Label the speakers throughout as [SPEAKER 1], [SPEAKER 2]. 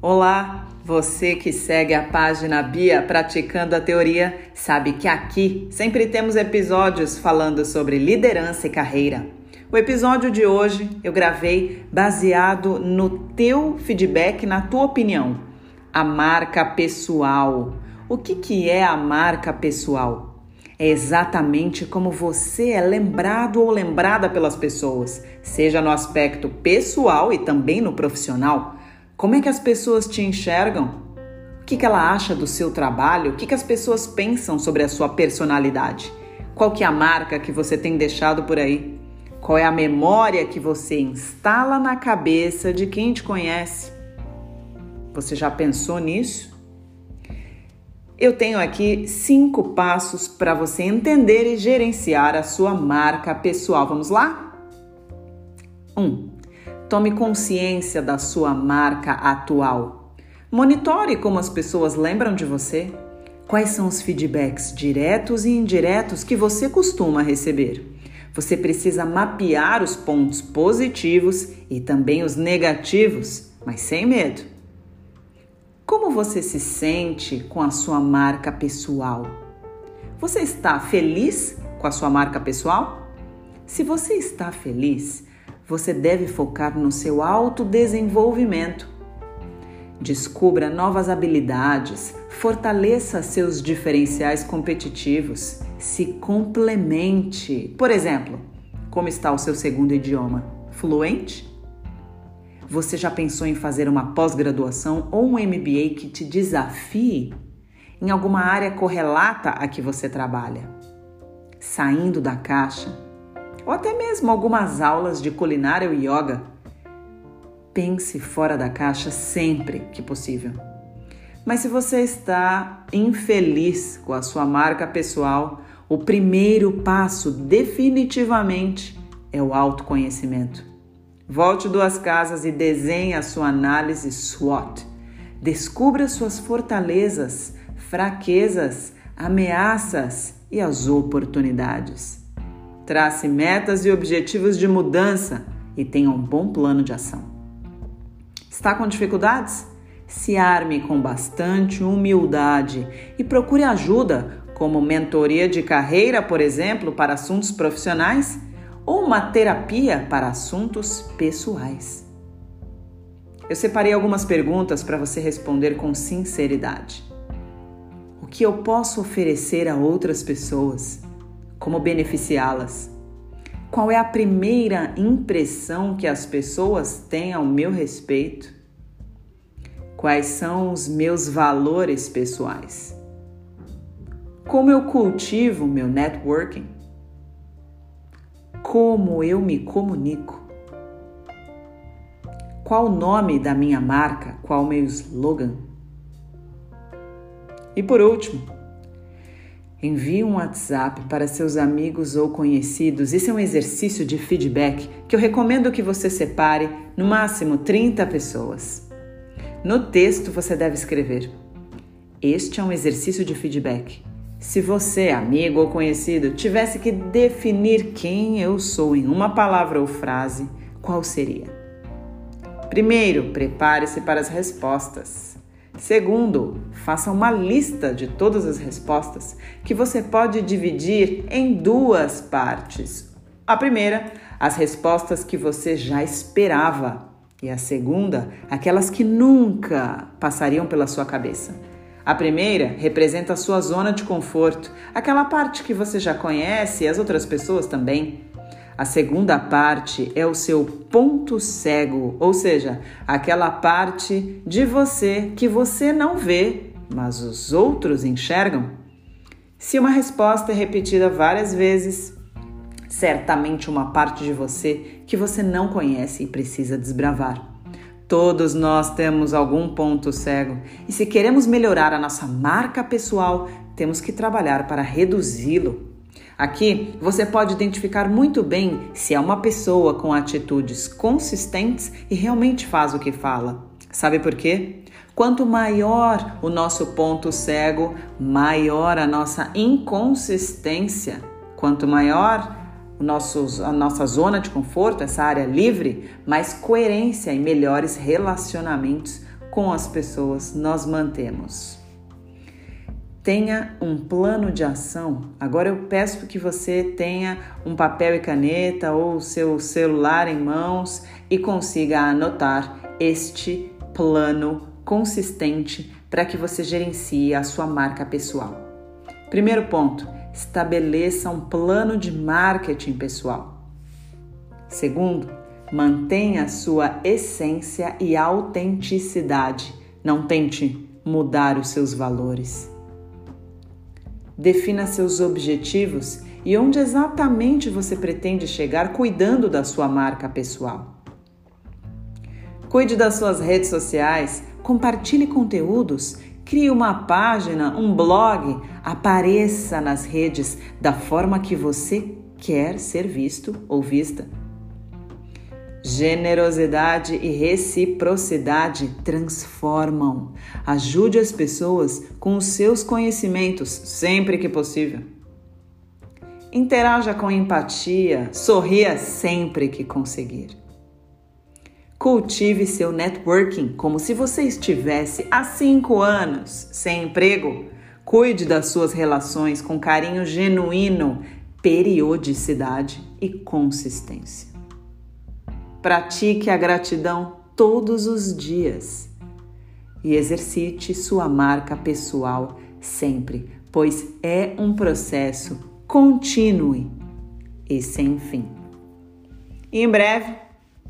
[SPEAKER 1] Olá, você que segue a página Bia Praticando a Teoria, sabe que aqui sempre temos episódios falando sobre liderança e carreira. O episódio de hoje eu gravei baseado no teu feedback, na tua opinião. A marca pessoal. O que, que é a marca pessoal? É exatamente como você é lembrado ou lembrada pelas pessoas, seja no aspecto pessoal e também no profissional. Como é que as pessoas te enxergam? O que, que ela acha do seu trabalho? O que, que as pessoas pensam sobre a sua personalidade? Qual que é a marca que você tem deixado por aí? Qual é a memória que você instala na cabeça de quem te conhece? Você já pensou nisso? Eu tenho aqui cinco passos para você entender e gerenciar a sua marca pessoal. Vamos lá? 1. Um, Tome consciência da sua marca atual. Monitore como as pessoas lembram de você. Quais são os feedbacks diretos e indiretos que você costuma receber? Você precisa mapear os pontos positivos e também os negativos, mas sem medo. Como você se sente com a sua marca pessoal? Você está feliz com a sua marca pessoal? Se você está feliz, você deve focar no seu autodesenvolvimento. Descubra novas habilidades, fortaleça seus diferenciais competitivos, se complemente. Por exemplo, como está o seu segundo idioma? Fluente? Você já pensou em fazer uma pós-graduação ou um MBA que te desafie em alguma área correlata a que você trabalha? Saindo da caixa ou até mesmo algumas aulas de culinária ou yoga. Pense fora da caixa sempre que possível. Mas se você está infeliz com a sua marca pessoal, o primeiro passo definitivamente é o autoconhecimento. Volte duas casas e desenhe a sua análise SWOT. Descubra suas fortalezas, fraquezas, ameaças e as oportunidades. Trace metas e objetivos de mudança e tenha um bom plano de ação. Está com dificuldades? Se arme com bastante humildade e procure ajuda, como mentoria de carreira, por exemplo, para assuntos profissionais, ou uma terapia para assuntos pessoais. Eu separei algumas perguntas para você responder com sinceridade. O que eu posso oferecer a outras pessoas? Como beneficiá-las. Qual é a primeira impressão que as pessoas têm ao meu respeito? Quais são os meus valores pessoais? Como eu cultivo meu networking? Como eu me comunico? Qual o nome da minha marca? Qual o meu slogan? E por último, Envie um WhatsApp para seus amigos ou conhecidos. Isso é um exercício de feedback que eu recomendo que você separe no máximo 30 pessoas. No texto você deve escrever: Este é um exercício de feedback. Se você, amigo ou conhecido, tivesse que definir quem eu sou em uma palavra ou frase, qual seria? Primeiro, prepare-se para as respostas. Segundo, faça uma lista de todas as respostas que você pode dividir em duas partes. A primeira, as respostas que você já esperava, e a segunda, aquelas que nunca passariam pela sua cabeça. A primeira representa a sua zona de conforto, aquela parte que você já conhece e as outras pessoas também. A segunda parte é o seu ponto cego, ou seja, aquela parte de você que você não vê, mas os outros enxergam. Se uma resposta é repetida várias vezes, certamente uma parte de você que você não conhece e precisa desbravar. Todos nós temos algum ponto cego e, se queremos melhorar a nossa marca pessoal, temos que trabalhar para reduzi-lo. Aqui você pode identificar muito bem se é uma pessoa com atitudes consistentes e realmente faz o que fala. Sabe por quê? Quanto maior o nosso ponto cego, maior a nossa inconsistência. Quanto maior o nosso, a nossa zona de conforto, essa área livre, mais coerência e melhores relacionamentos com as pessoas nós mantemos. Tenha um plano de ação. Agora eu peço que você tenha um papel e caneta ou seu celular em mãos e consiga anotar este plano consistente para que você gerencie a sua marca pessoal. Primeiro ponto: estabeleça um plano de marketing pessoal. Segundo, mantenha a sua essência e autenticidade. Não tente mudar os seus valores. Defina seus objetivos e onde exatamente você pretende chegar cuidando da sua marca pessoal. Cuide das suas redes sociais, compartilhe conteúdos, crie uma página, um blog, apareça nas redes da forma que você quer ser visto ou vista. Generosidade e reciprocidade transformam. Ajude as pessoas com os seus conhecimentos sempre que possível. Interaja com empatia, sorria sempre que conseguir. Cultive seu networking como se você estivesse há cinco anos sem emprego. Cuide das suas relações com carinho genuíno, periodicidade e consistência. Pratique a gratidão todos os dias e exercite sua marca pessoal sempre, pois é um processo contínuo e sem fim. E em breve,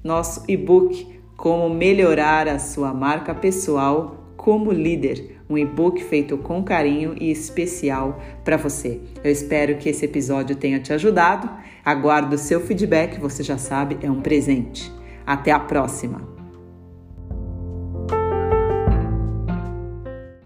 [SPEAKER 1] nosso e-book Como Melhorar a Sua Marca Pessoal como Líder, um e-book feito com carinho e especial para você. Eu espero que esse episódio tenha te ajudado. Aguardo o seu feedback, você já sabe, é um presente. Até a próxima!